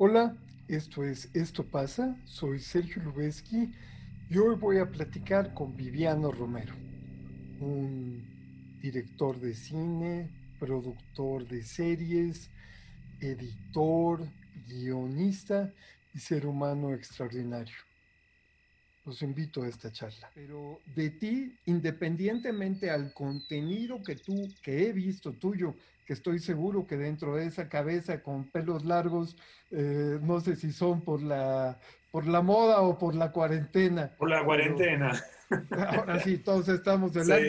Hola, esto es Esto pasa, soy Sergio Lubeski y hoy voy a platicar con Viviano Romero, un director de cine, productor de series, editor, guionista y ser humano extraordinario. Los invito a esta charla. Pero de ti, independientemente al contenido que tú, que he visto tuyo, que estoy seguro que dentro de esa cabeza con pelos largos, eh, no sé si son por la, por la moda o por la cuarentena. Por la cuarentena. Ahora sí, todos estamos hablando.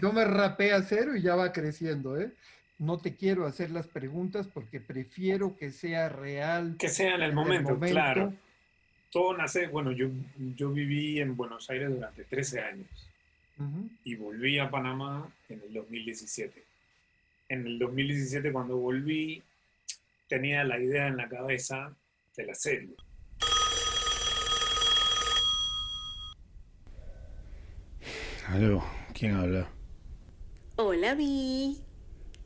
Yo me rapé a cero y ya va creciendo, ¿eh? No te quiero hacer las preguntas porque prefiero que sea real. Que sea en el momento, claro. Todo nace, bueno, yo, yo viví en Buenos Aires durante 13 años y volví a Panamá en el 2017. En el 2017 cuando volví tenía la idea en la cabeza de la serie. Aló, ¿quién habla? Hola, Vi.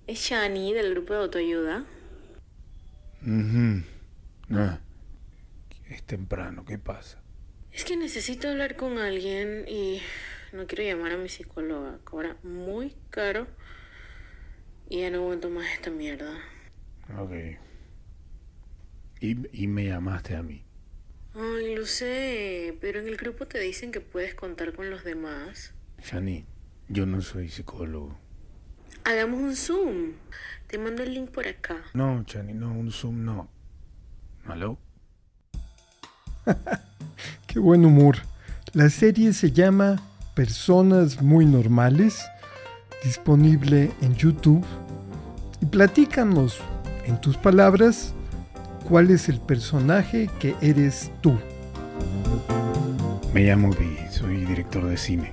Es Shani del grupo de autoayuda. Es temprano, ¿qué pasa? Es que necesito hablar con alguien y no quiero llamar a mi psicóloga. Cobra muy caro y ya no aguanto más esta mierda. Ok. Y, y me llamaste a mí. Ay, lo sé, pero en el grupo te dicen que puedes contar con los demás. Shani, yo no soy psicólogo. Hagamos un Zoom. Te mando el link por acá. No, Chani, no, un Zoom no. ¿Aló? Qué buen humor. La serie se llama Personas Muy Normales, disponible en YouTube. Y platícanos, en tus palabras, cuál es el personaje que eres tú. Me llamo Vi, soy director de cine.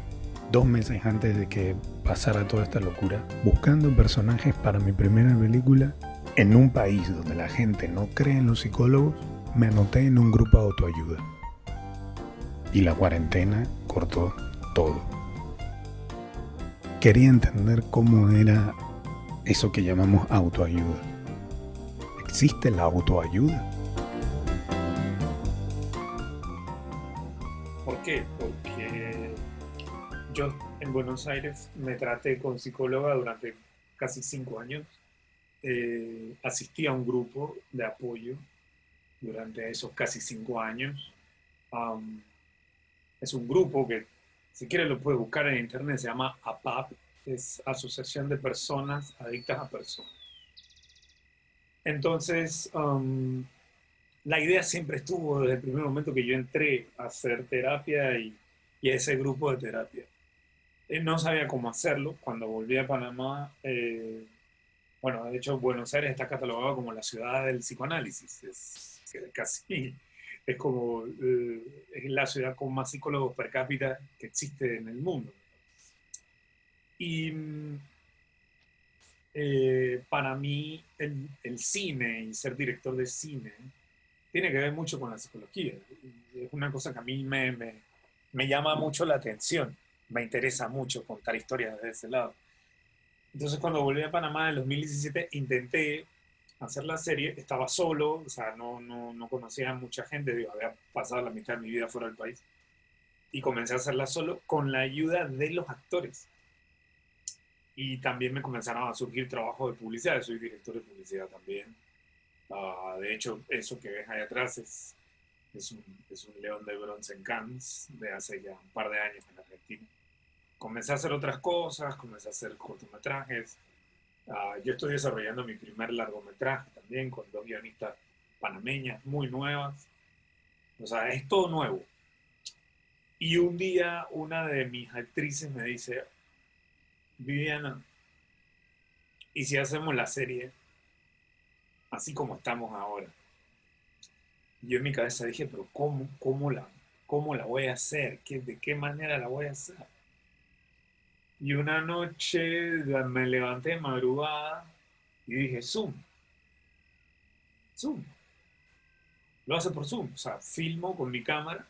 Dos meses antes de que pasara toda esta locura, buscando personajes para mi primera película, en un país donde la gente no cree en los psicólogos, me anoté en un grupo de autoayuda. Y la cuarentena cortó todo. Quería entender cómo era eso que llamamos autoayuda. ¿Existe la autoayuda? ¿Por qué? Porque yo en Buenos Aires me traté con psicóloga durante casi cinco años. Eh, asistí a un grupo de apoyo durante esos casi cinco años. es un grupo que, si quieres, lo puedes buscar en internet, se llama APAP, es Asociación de Personas Adictas a Personas. Entonces, la idea siempre estuvo desde el primer momento que yo entré a hacer terapia y, y a ese grupo de terapia eh, no sabía cómo hacerlo. Cuando volví a Panamá, eh, bueno, de hecho Buenos Aires está catalogado como la ciudad del psicoanálisis. Es, casi, es como eh, es la ciudad con más psicólogos per cápita que existe en el mundo. Y para mí el, el, cine y ser director de cine tiene que ver mucho con la psicología. Es una cosa que a mí me, me, me llama mucho la atención me interesa mucho contar historias desde ese lado. Entonces cuando volví a Panamá en 2017 intenté hacer la serie, estaba solo, o sea, no, no, no conocía a mucha gente, digo, había pasado la mitad de mi vida fuera del país, y comencé a hacerla solo con la ayuda de los actores. Y también me comenzaron a surgir trabajos de publicidad, soy director de publicidad también. Uh, de hecho, eso que ves ahí atrás es, es, un, es un león de bronce en Cannes de hace ya un par de años en Argentina comencé a hacer otras cosas, comencé a hacer cortometrajes. Ah, yo estoy desarrollando mi primer largometraje también con dos guionistas panameñas muy nuevas. O sea, es todo nuevo. Y un día una de mis actrices me dice, Viviana, ¿y si hacemos la serie así como estamos ahora? yo en mi cabeza dije, pero ¿cómo, cómo, la, cómo la voy a hacer? ¿Qué, ¿De qué manera la voy a hacer? Y una noche me levanté de madrugada y dije, Zoom. Zoom. Lo hace por Zoom. O sea, filmo con mi cámara,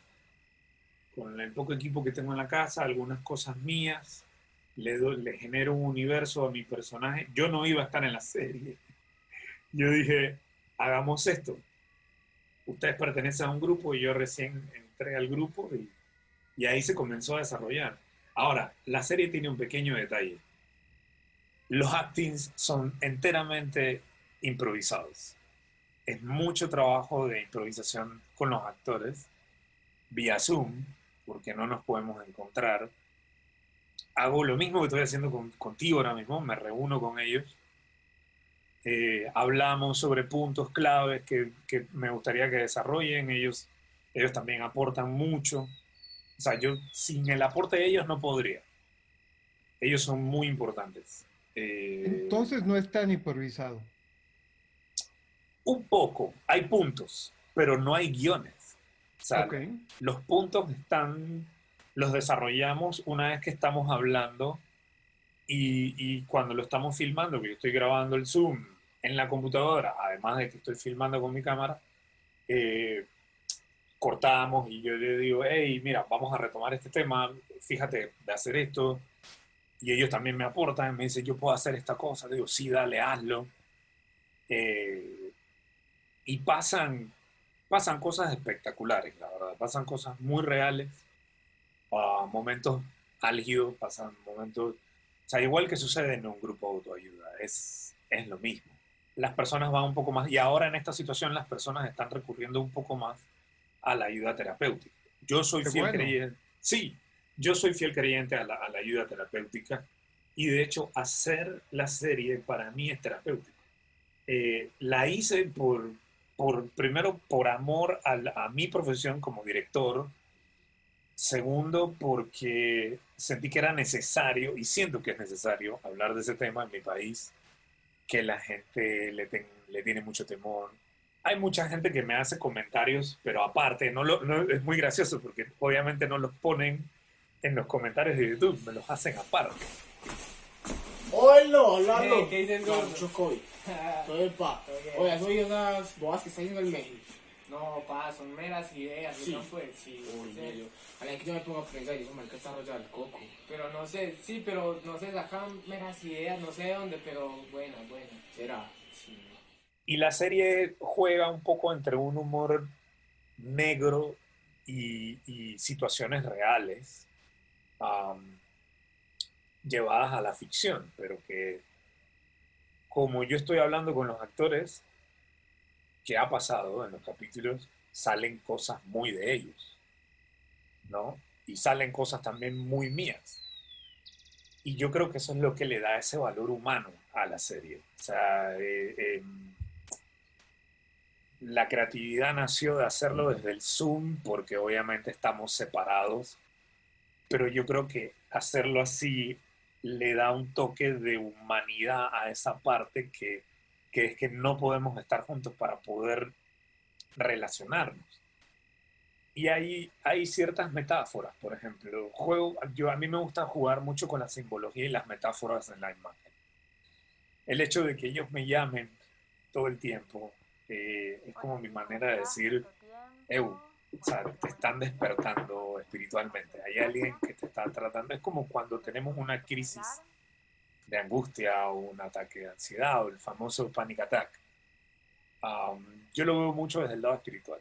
con el poco equipo que tengo en la casa, algunas cosas mías, le, le genero un universo a mi personaje. Yo no iba a estar en la serie. Yo dije, hagamos esto. ustedes pertenecen a un grupo y yo recién entré al grupo y, y ahí se comenzó a desarrollar. Ahora, la serie tiene un pequeño detalle. Los actings son enteramente improvisados. Es mucho trabajo de improvisación con los actores vía Zoom, porque no nos podemos encontrar. Hago lo mismo que estoy haciendo contigo ahora mismo, me reúno con ellos. Eh, hablamos sobre puntos claves que, que, me gustaría que desarrollen. Ellos, ellos también aportan mucho. O sea, yo sin el aporte de ellos no podría. Ellos son muy importantes. Eh, Entonces no es tan improvisado. Un poco, hay puntos, pero no hay guiones. O sea, los puntos están, los desarrollamos una vez que estamos hablando y, y, cuando lo estamos filmando, que yo estoy grabando el Zoom en la computadora, además de que estoy filmando con mi cámara, eh, cortamos y yo le digo, hey, mira, vamos a retomar este tema, fíjate de hacer esto. Y ellos también me aportan, me dicen, yo puedo hacer esta cosa. Le digo, sí, dale, hazlo. Eh, y pasan, pasan cosas espectaculares, la verdad. Pasan cosas muy reales, uh, momentos álgidos, pasan momentos... O sea, igual que sucede en un grupo de autoayuda, es, es lo mismo. Las personas van un poco más, y ahora en esta situación las personas están recurriendo un poco más a la ayuda terapéutica. Yo soy fiel creyente, sí, yo soy fiel creyente a la, ayuda terapéutica y de hecho hacer la serie para mí es terapéutico. Eh, la hice por, por, primero, por amor a, a mi profesión como director, segundo, porque sentí que era necesario y siento que es necesario hablar de ese tema en mi país, que la gente le, le tiene mucho temor, hay mucha gente que me hace comentarios, pero aparte, no, lo, es muy gracioso porque obviamente no los ponen en los comentarios de YouTube, me los hacen aparte. Hola, hola, ¿Qué dicen los mucho COVID. Todo pa. Oye, ¿has oído unas boas que están haciendo en México? No, pa, son meras ideas, sí. no fue, sí. Uy, serio. A la que yo me pongo a pensar y eso, marica, está rollado el coco. Pero no sé, sí, pero no sé, sacan meras ideas, no sé de dónde, pero buena, buena. ¿Será? Y la serie juega un poco entre un humor negro y, situaciones reales llevadas a la ficción, pero que como yo estoy hablando con los actores, que ha pasado en los capítulos, salen cosas muy de ellos, ¿no? Y salen cosas también muy mías. Y yo creo que eso es lo que le da ese valor humano a la serie. O sea, eh, em, la creatividad nació de hacerlo desde el Zoom, porque obviamente estamos separados, pero yo creo que hacerlo así le da un toque de humanidad a esa parte que, que es que no podemos estar juntos para poder relacionarnos. Y hay, hay ciertas metáforas, por ejemplo, juego, yo, a mí me gusta jugar mucho con la simbología y las metáforas en la imagen. El hecho de que ellos me llamen todo el tiempo, eh, es como mi manera de decir, Eu, o sea, te están despertando espiritualmente. Hay alguien que te está tratando. Es como cuando tenemos una crisis de angustia o un ataque de ansiedad o el famoso panic attack. Um, yo lo veo mucho desde el lado espiritual.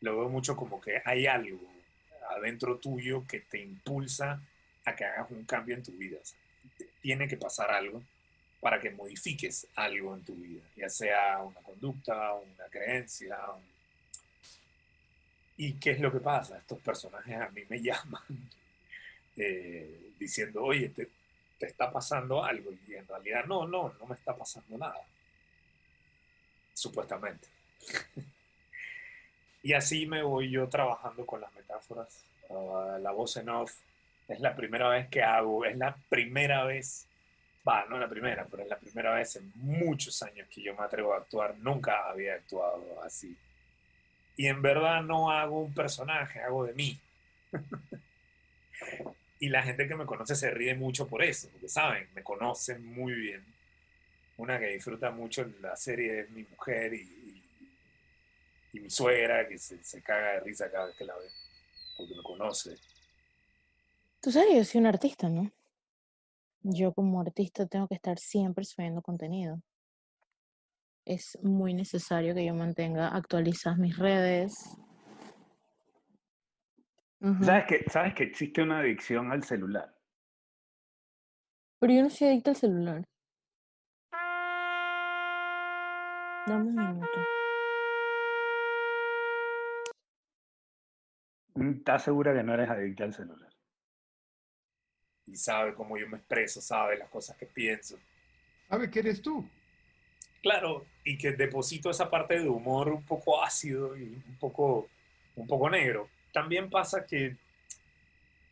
Lo veo mucho como que hay algo adentro tuyo que te impulsa a que hagas un cambio en tu vida. tiene que pasar algo para que modifiques algo en tu vida, ya sea una conducta, una creencia. ¿Y qué es lo que pasa? Estos personajes a mí me llaman eh, diciendo, oye, te, te está pasando algo y en realidad no, no, no me está pasando nada. Supuestamente. y así me voy yo trabajando con las metáforas. Ah, la voz en off es la primera vez que hago, es la primera vez va, no la primera, pero es la primera vez en muchos años que yo me atrevo a actuar, nunca había actuado así. Y en verdad no hago un personaje, hago de mí. y la gente que me conoce se ríe mucho por eso, porque saben, me conocen muy bien. Una que disfruta mucho la serie es mi mujer y, mi suegra, que se, se, caga de risa cada vez que la ve, porque me conoce. Tú sabes, yo soy un artista, ¿no? Yo como artista tengo que estar siempre subiendo contenido. es muy necesario que yo mantenga actualizadas mis redes. ¿Sabes que, ¿Sabes que existe una adicción al celular? Pero yo no soy adicta al celular. Dame un minuto. ¿Estás segura que no eres adicta al celular? Y sabe cómo yo me expreso, sabe las cosas que pienso. ¿Sabe que eres tú? Claro, y que deposito esa parte de humor un poco ácido y un poco, un poco negro. También pasa que,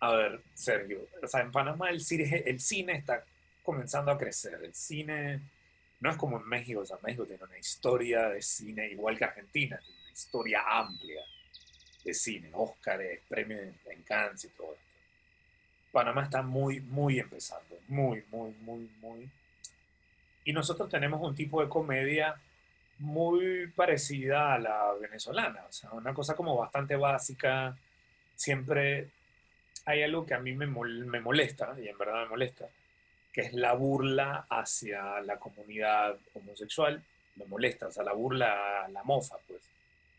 a ver, Sergio, o sea, en Panamá el cine, el cine está comenzando a crecer. El cine no es como en México, o sea, México tiene una historia de cine igual que Argentina, tiene una historia amplia de cine, Óscares, premios en Cannes y todo. Panamá está muy, muy empezando, muy, muy, muy, muy. Y nosotros tenemos un tipo de comedia muy parecida a la venezolana, o sea, una cosa como bastante básica. Siempre hay algo que a mí me, mol- me molesta, y en verdad me molesta, que es la burla hacia la comunidad homosexual. Me molesta, o sea, la burla, la mofa, pues.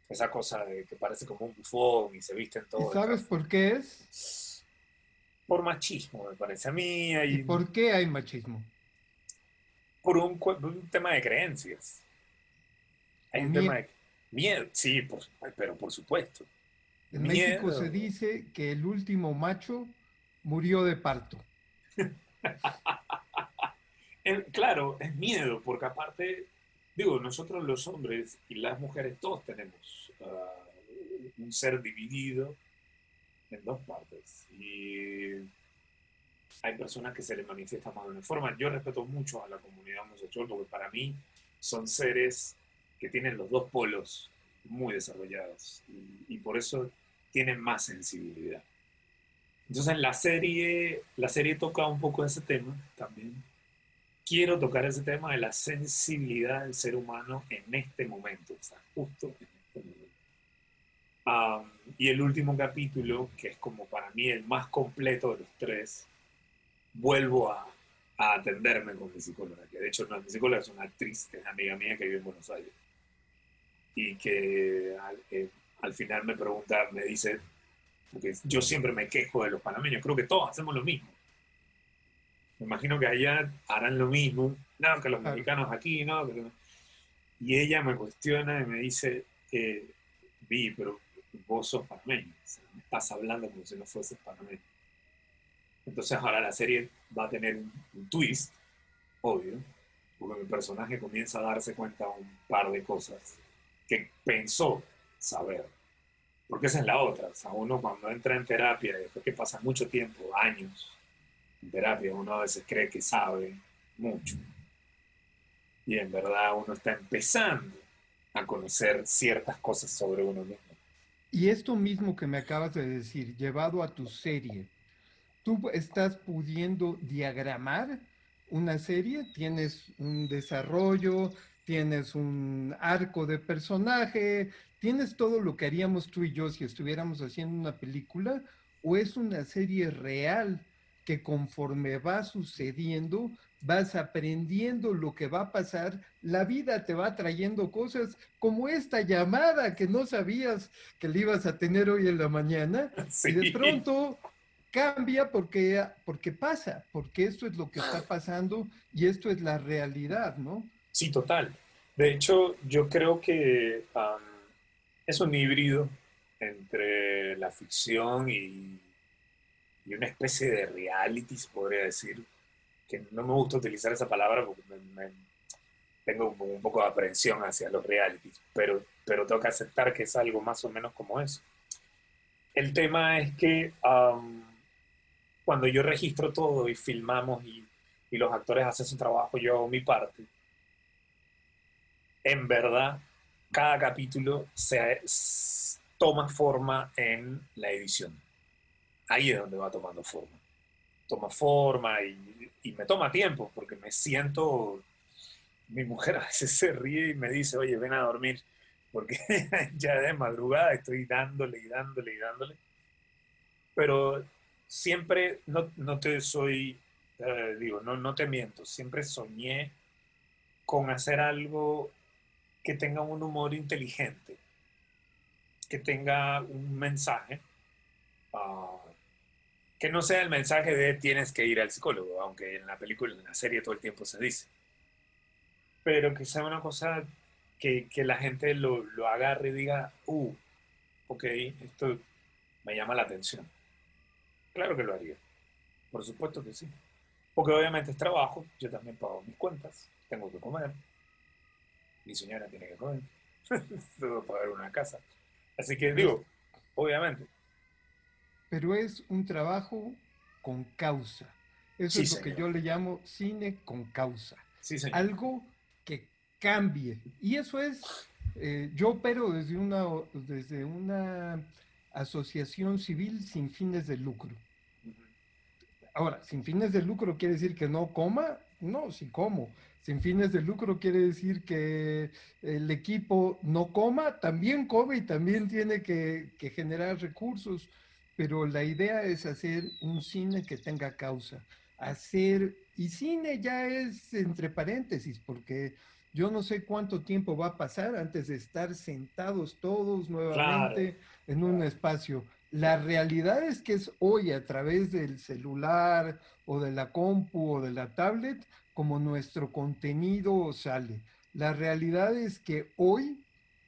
Esa cosa de que parece como un bufón y se visten ¿Y todos. sabes por qué es? Por machismo, me parece a mí. ¿Y Hay, por qué hay machismo? por un, un tema de creencias. Hay un miedo. tema de miedo, sí, por, pero por supuesto. En México se dice que el último macho murió de parto. Eh, claro, es miedo, porque aparte, digo, nosotros los hombres y las mujeres todos tenemos ah, un ser dividido en dos partes. Y hay personas que se les manifiesta más de una forma. Yo respeto mucho a la comunidad homosexual porque para mí son seres que tienen los dos polos muy desarrollados y, por eso tienen más sensibilidad. Entonces en la serie, la serie toca un poco ese tema también. Quiero tocar ese tema de la sensibilidad del ser humano en este momento, o sea, justo en este momento. Am, y el último capítulo, que es como para mí el más completo de los tres, vuelvo a, a atenderme con mi psicóloga, que de hecho no es mi psicóloga, es una actriz que es amiga mía que vive en Buenos Aires. Y que al, eh, al final me pregunta, me dice, porque yo siempre me quejo de los panameños, creo que todos hacemos lo mismo. Me imagino que allá harán lo mismo, no, que los Claro. mexicanos aquí, no, no. Y ella me cuestiona y me dice, eh, Vi, pero vos sos panameño, estás hablando como si no fueses panameño. Entonces ahora la serie va a tener un, twist, obvio, porque mi personaje comienza a darse cuenta un par de cosas que pensó saber. Porque esa es la otra. O sea, uno cuando entra en terapia, después que pasa mucho tiempo, años en terapia, uno a veces cree que sabe mucho. Y en verdad uno está empezando a conocer ciertas cosas sobre uno mismo. Y esto mismo que me acabas de decir, llevado a tu serie, ¿tú estás pudiendo diagramar una serie? ¿Tienes un desarrollo? ¿Tienes un arco de personaje? ¿Tienes todo lo que haríamos tú y yo si estuviéramos haciendo una película? ¿O es una serie real que conforme va sucediendo, vas aprendiendo lo que va a pasar, la vida te va trayendo cosas como esta llamada que no sabías que le ibas a tener hoy en la mañana Sí. y de pronto cambia porque, porque pasa, porque esto es lo que está pasando y esto es la realidad, ¿no? Sí, total. De hecho, yo creo que es un híbrido entre la ficción y, y una especie de reality, se podría decir, que no me gusta utilizar esa palabra porque me- me- tengo un poco de aprensión hacia los realities, pero, pero tengo que aceptar que es algo más o menos como eso. El tema es que am, cuando yo registro todo y filmamos y, y los actores hacen su trabajo, yo hago mi parte, en verdad, cada capítulo se, toma forma en la edición. Ahí es donde va tomando forma. Toma forma y, y me toma tiempo porque me siento... Mi mujer a veces se ríe y me dice, oye, ven a dormir, porque ya de madrugada estoy dándole y dándole y dándole. Pero siempre, no, no te soy, eh, digo, no, no te miento, siempre soñé con hacer algo que tenga un humor inteligente, que tenga un mensaje, ah, que no sea el mensaje de tienes que ir al psicólogo, aunque en la película, en la serie todo el tiempo se dice, pero que sea una cosa que, que la gente lo, lo agarre y diga, uh, ok, esto me llama la atención. Claro que lo haría, por supuesto que sí. Porque obviamente es trabajo, yo también pago mis cuentas, tengo que comer, mi señora tiene que comer, tengo que pagar una casa. Así que digo, obviamente. Pero es un trabajo con causa. Eso Sí, es lo que yo le llamo cine con causa. Sí, señor. Algo que cambie. Y eso es, eh, yo opero desde una, desde una asociación civil sin fines de lucro. Ahora, sin fines de lucro quiere decir que no coma, no, sí como. Sin fines de lucro quiere decir que el equipo no coma, también come y también tiene que, que generar recursos. Pero la idea es hacer un cine que tenga causa. Hacer, y cine ya es entre paréntesis, porque yo no sé cuánto tiempo va a pasar antes de estar sentados todos nuevamente en un espacio. La realidad es que es hoy a través del celular o de la compu o de la tablet como nuestro contenido sale. La realidad es que hoy,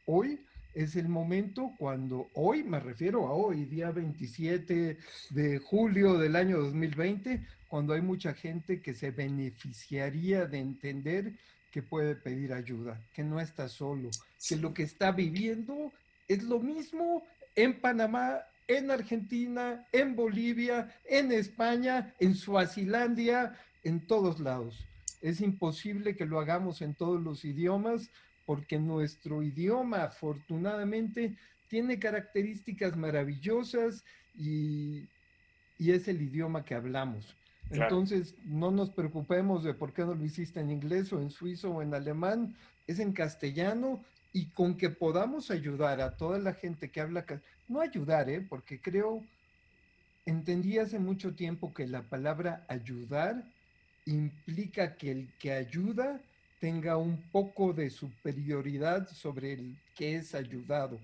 hoy es el momento cuando, hoy me refiero a hoy, día 27 de julio del año 2020, cuando hay mucha gente que se beneficiaría de entender que puede pedir ayuda, que no está solo, que lo que está viviendo es lo mismo en Panamá, en Argentina, en Bolivia, en España, en Suazilandia, en todos lados. Es imposible que lo hagamos en todos los idiomas porque nuestro idioma, afortunadamente, tiene características maravillosas y, y es el idioma que hablamos. Claro. Entonces, no nos preocupemos de por qué no lo hiciste en inglés o en suizo o en alemán, es en castellano y con que podamos ayudar a toda la gente que habla, no ayudar, ¿eh? porque creo, entendí hace mucho tiempo que la palabra ayudar implica que el que ayuda tenga un poco de superioridad sobre el que es ayudado.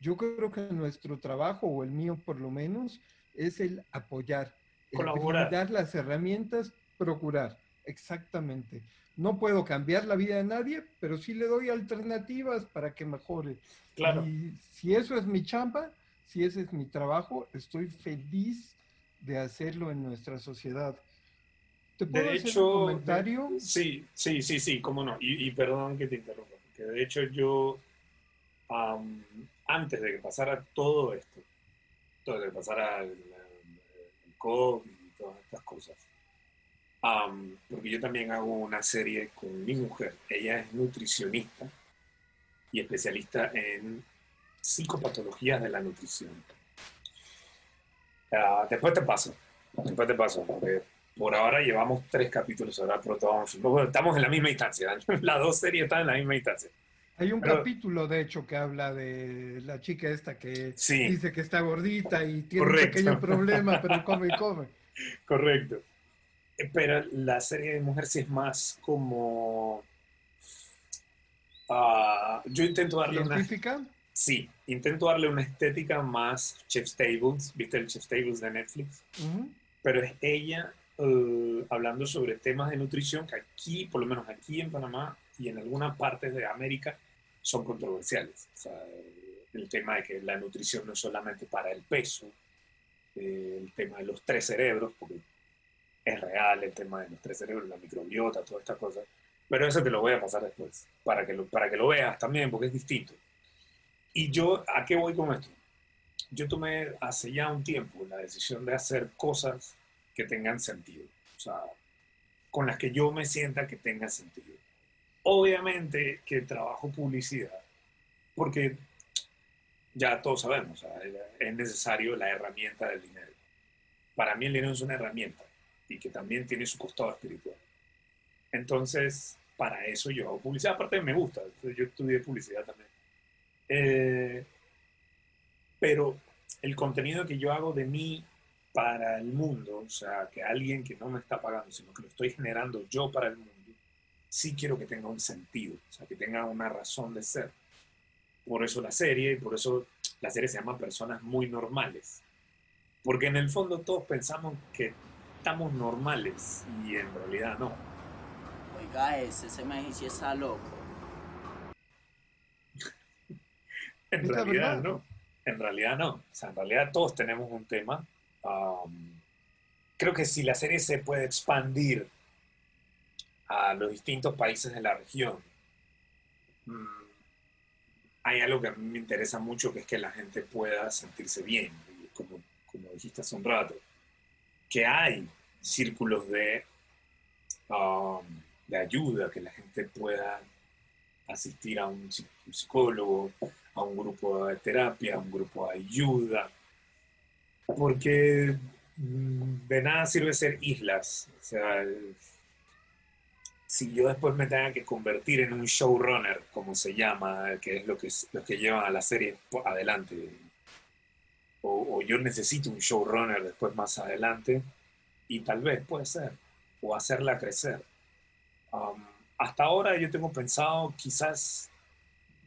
Yo creo que nuestro trabajo, o el mío por lo menos, es el apoyar, el Colaborar. brindar las herramientas, procurar, exactamente. No puedo cambiar la vida de nadie, pero sí le doy alternativas para que mejore. Claro. Y si eso es mi chamba, si ese es mi trabajo, estoy feliz de hacerlo en nuestra sociedad. ¿Te puedo De hacer hecho, un comentario? Sí, sí, sí, sí, cómo no. Y, y perdón que te interrumpa, porque de hecho yo, am, antes de que pasara todo esto, todo de que pasara el, el COVID y todas estas cosas, am, porque yo también hago una serie con mi mujer, ella es nutricionista y especialista en psicopatologías de la nutrición. Ah, después te paso, después te paso, porque por ahora llevamos tres capítulos, ahora pronto vamos. Bueno, estamos en la misma instancia, las dos series están en la misma instancia. Hay un pero- capítulo, de hecho, que habla de la chica esta que Sí. dice que está gordita y tiene Correcto. un pequeño problema, pero come y come. Correcto. Eh, Pero la serie de mujer sí es más como... ah, yo intento darle una... ¿Científica? Sí, intento darle una estética más Chef's Tables, ¿viste el Chef's Tables de Netflix? Pero es ella eh, hablando sobre temas de nutrición que aquí, por lo menos aquí en Panamá y en algunas partes de América, son controversiales. O sea, el tema de que la nutrición no es solamente para el peso, eh, el tema de los tres cerebros, porque es real el tema de los tres cerebros, la microbiota, todas estas cosas. Pero eso te lo voy a pasar después, para que lo, para que lo veas también, porque es distinto. Y yo, ¿a qué voy con esto? yo tomé hace ya un tiempo la decisión de hacer cosas que tengan sentido, o sea, con las que yo me sienta que tengan sentido. Obviamente que trabajo publicidad, porque ya todos sabemos, es necesario la herramienta del dinero. Para mí el dinero es una herramienta y que también tiene su costado espiritual. Entonces, para eso yo hago publicidad, aparte me gusta, yo estudié publicidad también. Eh, pero el contenido que yo hago de mí para el mundo, o sea, que alguien que no me está pagando, sino que lo estoy generando yo para el mundo, sí quiero que tenga un sentido, o sea, que tenga una razón de ser. Por eso la serie, y por eso la serie se llama Personas Muy Normales. Porque en el fondo todos pensamos que estamos normales y en realidad no. Oiga, ese se me dice está loco. en realidad no. En realidad no. O sea, en realidad todos tenemos un tema. Creo que si la serie se puede expandir a los distintos países de la región, mm, hay algo que a mí me interesa mucho, que es que la gente pueda sentirse bien, como, como dijiste hace un rato, que hay círculos de, de ayuda, que la gente pueda asistir a un psicólogo, a un grupo de terapia, a un grupo de ayuda, porque mm, de nada sirve ser islas. O sea, si yo después me tenga que convertir en un showrunner, como se llama, que es lo que, lo que llevan a la serie adelante, o, yo necesito un showrunner después más adelante, y tal vez puede ser, o hacerla crecer. Um, hasta ahora yo tengo pensado quizás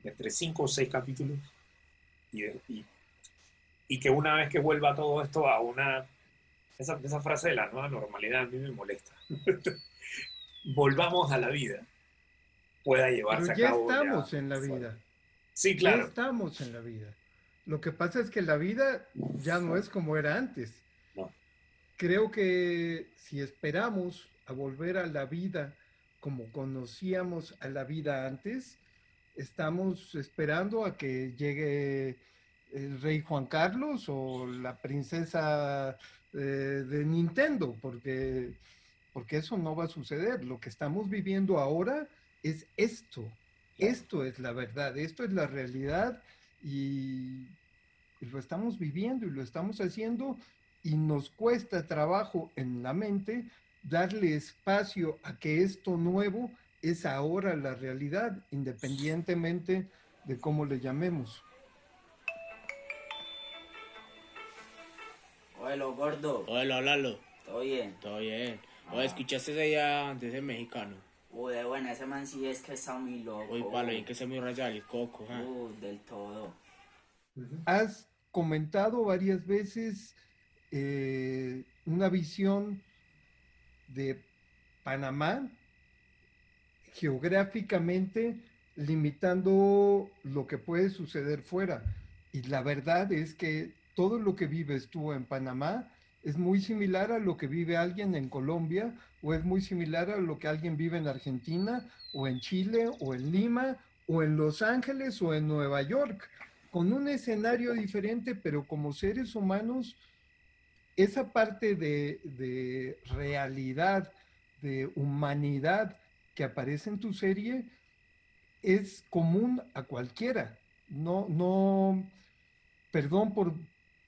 entre cinco o seis capítulos y, y, que una vez que vuelva todo esto a una... Esa, esa frase de la nueva normalidad a mí me molesta. Volvamos a la vida. Pueda llevarse Pero ya a cabo. Estamos en la vida. Sí, claro. Ya estamos en la vida. Lo que pasa es que la vida ya no es como era antes. No. Creo que si esperamos a volver a la vida como conocíamos a la vida antes, estamos esperando a que llegue el rey Juan Carlos o la princesa eh, de Nintendo, porque, porque eso no va a suceder. Lo que estamos viviendo ahora es esto. Esto es la verdad, esto es la realidad y, y lo estamos viviendo y lo estamos haciendo y nos cuesta trabajo en la mente darle espacio a que esto nuevo es ahora la realidad, independientemente de cómo le llamemos. Hola, gordo. Hola, Lalo. ¿Todo bien? Todo bien. O ¿escuchaste ese ya antes de mexicano? Uy, bueno, ese man sí es que está muy loco. Uy, palo, y que se muy rayado el coco. ¿eh? Uy, del todo. Has comentado varias veces eh, una visión de Panamá geográficamente limitando lo que puede suceder fuera. Y la verdad es que todo lo que vives tú en Panamá es muy similar a lo que vive alguien en Colombia o es muy similar a lo que alguien vive en Argentina o en Chile o en Lima o en Los Ángeles o en Nueva York, con un escenario diferente, pero como seres humanos, esa parte de, de realidad, de humanidad, que aparece en tu serie es común a cualquiera. No, no, perdón por,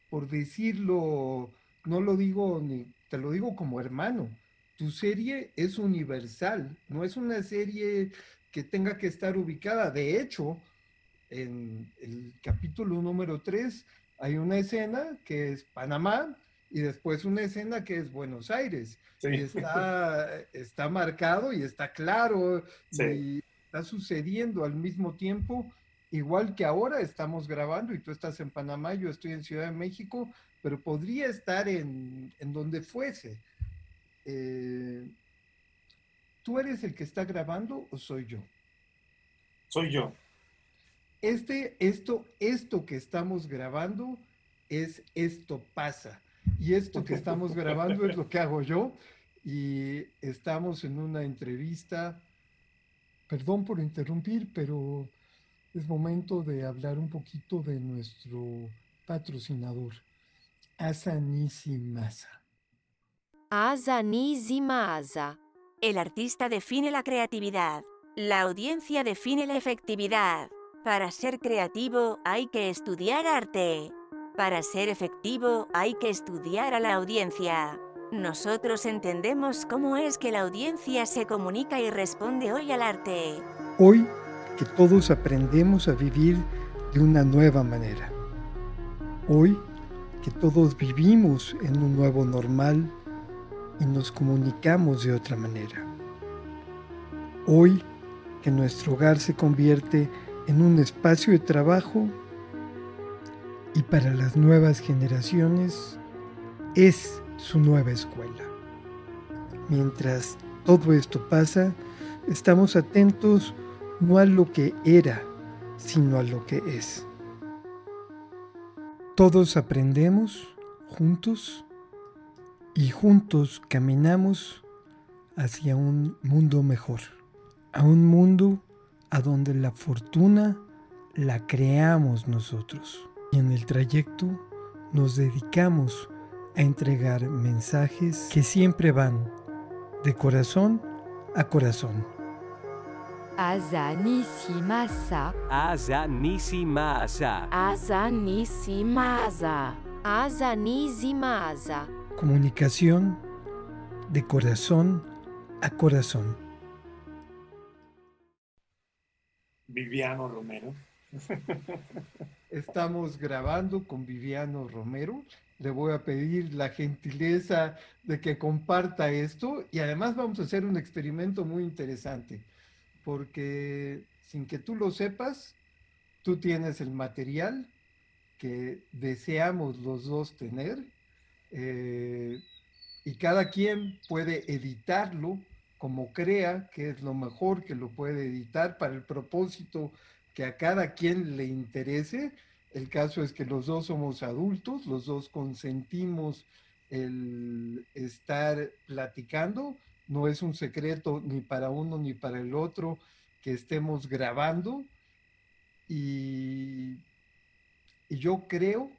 por decirlo, no lo digo ni, te lo digo como hermano. Tu serie es universal, no es una serie que tenga que estar ubicada. De hecho, en el capítulo número 3 hay una escena que es Panamá y después una escena que es Buenos Aires. Y está, está marcado y está claro y está sucediendo al mismo tiempo, igual que ahora estamos grabando y tú estás en Panamá, yo estoy en Ciudad de México, pero podría estar en, en donde fuese. Eh, ¿Tú eres el que está grabando o soy yo? Soy yo. Este, esto, esto que estamos grabando es esto pasa. Y esto que estamos grabando es lo que hago yo. Y estamos en una entrevista. Perdón por interrumpir, pero es momento de hablar un poquito de nuestro patrocinador, Asanisi Asanisi El artista define la creatividad. La audiencia define la efectividad. Para ser creativo hay que estudiar arte. Para ser efectivo hay que estudiar a la audiencia. Nosotros entendemos cómo es que la audiencia se comunica y responde hoy al arte. Hoy que todos aprendemos a vivir de una nueva manera. Hoy que todos vivimos en un nuevo normal y nos comunicamos de otra manera. Hoy que nuestro hogar se convierte en un espacio de trabajo y para las nuevas generaciones es su nueva escuela. Mientras todo esto pasa, estamos atentos no a lo que era, sino a lo que es. Todos aprendemos juntos y juntos caminamos hacia un mundo mejor, a un mundo a donde la fortuna la creamos nosotros. Y en el trayecto nos dedicamos a entregar mensajes que siempre van de corazón a corazón. Azanisimasa. Azanisimasa. Azanisimasa. Azanisimasa. Comunicación de corazón a corazón. Viviano Romero. Estamos grabando con Viviano Romero. Le voy a pedir la gentileza de que comparta esto y además vamos a hacer un experimento muy interesante porque sin que tú lo sepas, tú tienes el material que deseamos los dos tener eh, y cada quien puede editarlo como crea que es lo mejor que lo puede editar para el propósito que a cada quien le interese. El caso es que los dos somos adultos, los dos consentimos el estar platicando. No es un secreto ni para uno ni para el otro que estemos grabando. Y, y yo creo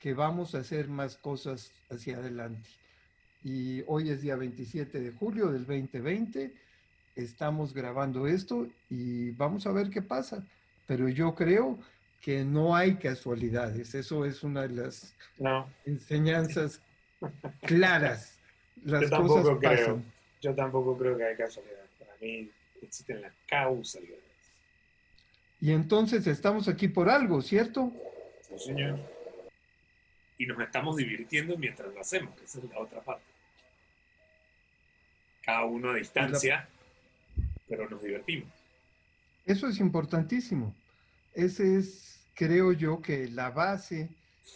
que vamos a hacer más cosas hacia adelante. Y hoy es día 27 de julio del 2020. Estamos grabando esto y vamos a ver qué pasa pero yo creo que no hay casualidades. Eso es una de las enseñanzas claras. Las yo cosas creo. Yo tampoco creo que hay casualidades. Para mí existen las causalidades. Y entonces estamos aquí por algo, ¿cierto? Sí, señor. Y nos estamos divirtiendo mientras lo hacemos, que esa es la otra parte. Cada uno a distancia, pero nos divertimos. Eso es importantísimo. Ese es, creo yo, que la base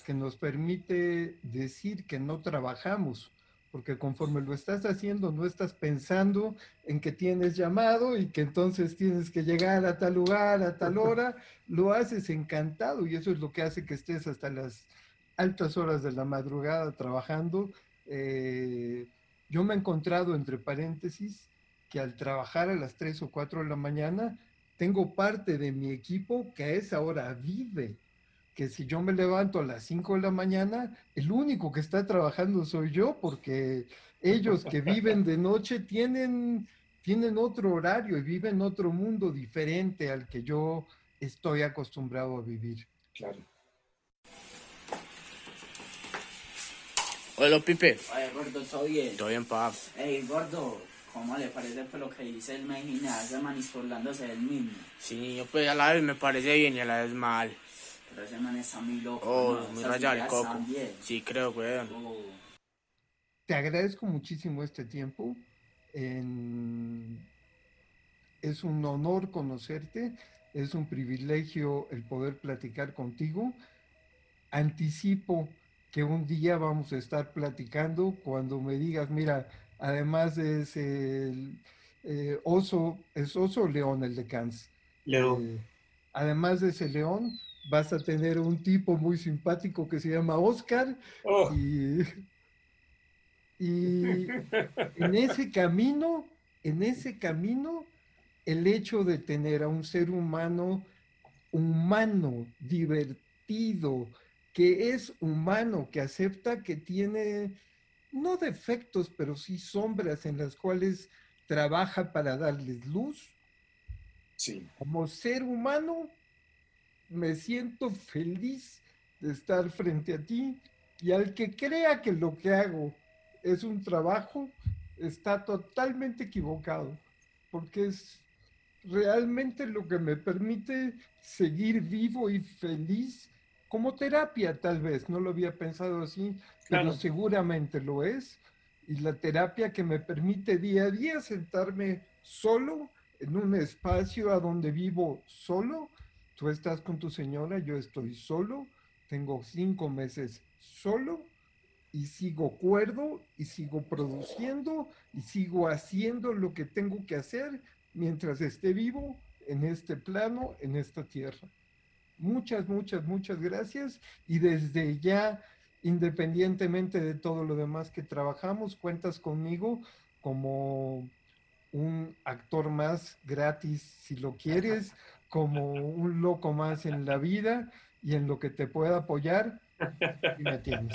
que nos permite decir que no trabajamos, porque conforme lo estás haciendo, no estás pensando en que tienes llamado y que entonces tienes que llegar a tal lugar, a tal hora, lo haces encantado y eso es lo que hace que estés hasta las altas horas de la madrugada trabajando. Eh, yo me he encontrado, entre paréntesis, que al trabajar a las 3 o 4 de la mañana, tengo parte de mi equipo que a esa hora vive, que si yo me levanto a las 5 de la mañana, el único que está trabajando soy yo, porque ellos que viven de noche tienen, tienen otro horario y viven otro mundo diferente al que yo estoy acostumbrado a vivir. Claro. Hola, Pipe. Oye, gordo, ¿todo bien? Todo bien, pap. Ey, gordo, ¿cómo le parece pues, lo que dice el hace manipulándose del mismo? Sí, yo pues a la vez me parece bien y a la vez mal. Pero ese man está muy loco. Oh, ¿no? muy rayado el coco. Sí, creo, weón. Oh, Te agradezco muchísimo este tiempo. En- Es un honor conocerte, es un privilegio el poder platicar contigo. Anticipo que un día vamos a estar platicando cuando me digas, mira, además de ese eh, oso, es oso o león el de Cannes. León. Eh, además de ese león, vas a tener un tipo muy simpático que se llama Oscar Oh. y, y en ese camino, en ese camino, el hecho de tener a un ser humano humano, divertido, que es humano, que acepta que tiene no defectos, pero sí sombras en las cuales trabaja para darles luz. Sí. Como ser humano, me siento feliz de estar frente a ti y al que crea que lo que hago es un trabajo, está totalmente equivocado, porque es realmente lo que me permite seguir vivo y feliz como terapia tal vez, no lo había pensado así, pero seguramente lo es, y la terapia que me permite día a día sentarme solo en un espacio a donde vivo solo. Tú estás con tu señora, yo estoy solo. Tengo cinco meses solo y sigo cuerdo y sigo produciendo y sigo haciendo lo que tengo que hacer mientras esté vivo en este plano, en esta tierra. Muchas, muchas, muchas gracias y desde ya, independientemente de todo lo demás que trabajamos, cuentas conmigo como un actor más gratis si lo quieres, como un loco más en la vida y en lo que te pueda apoyar, y me tienes.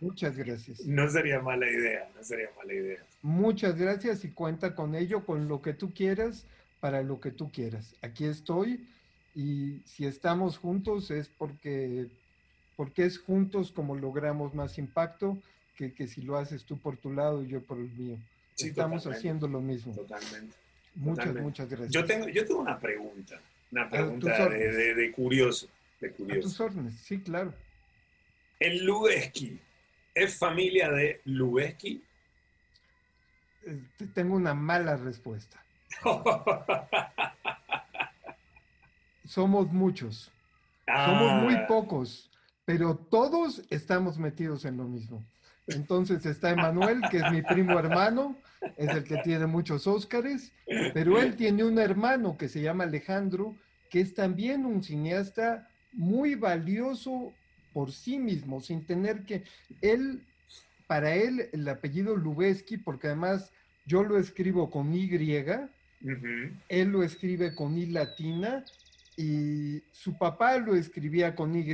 Muchas gracias. No sería mala idea, no sería mala idea. Muchas gracias y cuenta con ello, con lo que tú quieras, para lo que tú quieras. Aquí estoy y si estamos juntos es porque, porque es juntos como logramos más impacto que, que si lo haces tú por tu lado y yo por el mío. estamos haciendo lo mismo. Totalmente. Muchas, muchas gracias. Yo tengo, yo tengo una pregunta, una pregunta de, de, curioso. De curioso. A tus órdenes, sí, claro. ¿El Lubeski es familia de Lubeski? Eh, tengo una mala respuesta. Somos muchos. Somos muy ah. pocos, pero todos estamos metidos en lo mismo. Entonces está Emanuel, que es mi primo hermano, es el que tiene muchos Óscares, pero él tiene un hermano que se llama Alejandro, que es también un cineasta muy valioso por sí mismo, sin tener que, él, para él, el apellido Lubeski, porque además yo lo escribo con Y, él lo escribe con I latina y su papá lo escribía con Y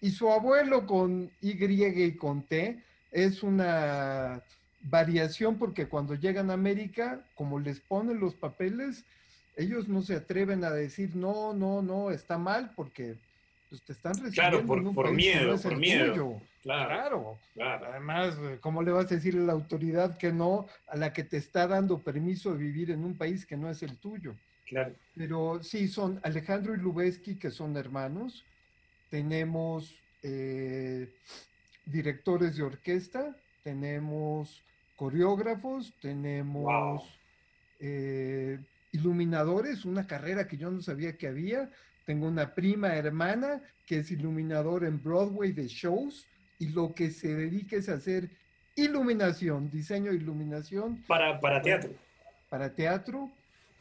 y su abuelo con Y y con T. Es una variación porque cuando llegan a América, como les ponen los papeles, ellos no se atreven a decir no, no, no, está mal porque pues te están recibiendo. Claro, por, miedo, por miedo. Claro, claro, Además, ¿cómo le vas a decir a la autoridad que no a la que te está dando permiso de vivir en un país que no es el tuyo? Claro. Pero sí, son Alejandro y Lubeski, que son hermanos. Tenemos eh, directores de orquesta, tenemos coreógrafos, tenemos eh, iluminadores, una carrera que yo no sabía que había. Tengo una prima hermana que es iluminador en Broadway de shows y lo que se dedica es a hacer iluminación, diseño de iluminación. Para, para teatro. Para teatro.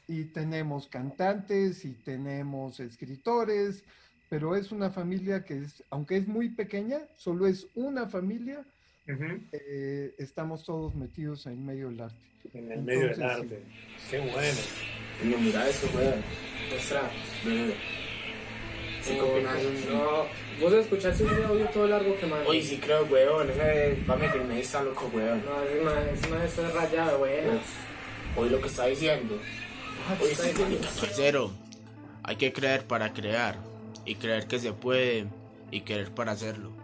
Y tenemos cantantes y tenemos escritores, pero es una familia que es, aunque es muy pequeña, solo es una familia, eh, estamos todos metidos en medio del arte. En el medio del arte. Qué bueno. No, mira eso, weón. Nuestra. No, vos escuchaste un audio todo largo que más. Uy, sí creo, weón. Ese para mí que me está loco, weón. No, es más, es más, está rayado, weón. Oye lo que está diciendo. Oye, sí, Tercero, hay que creer para crear. Y creer que se puede. Y querer para hacerlo.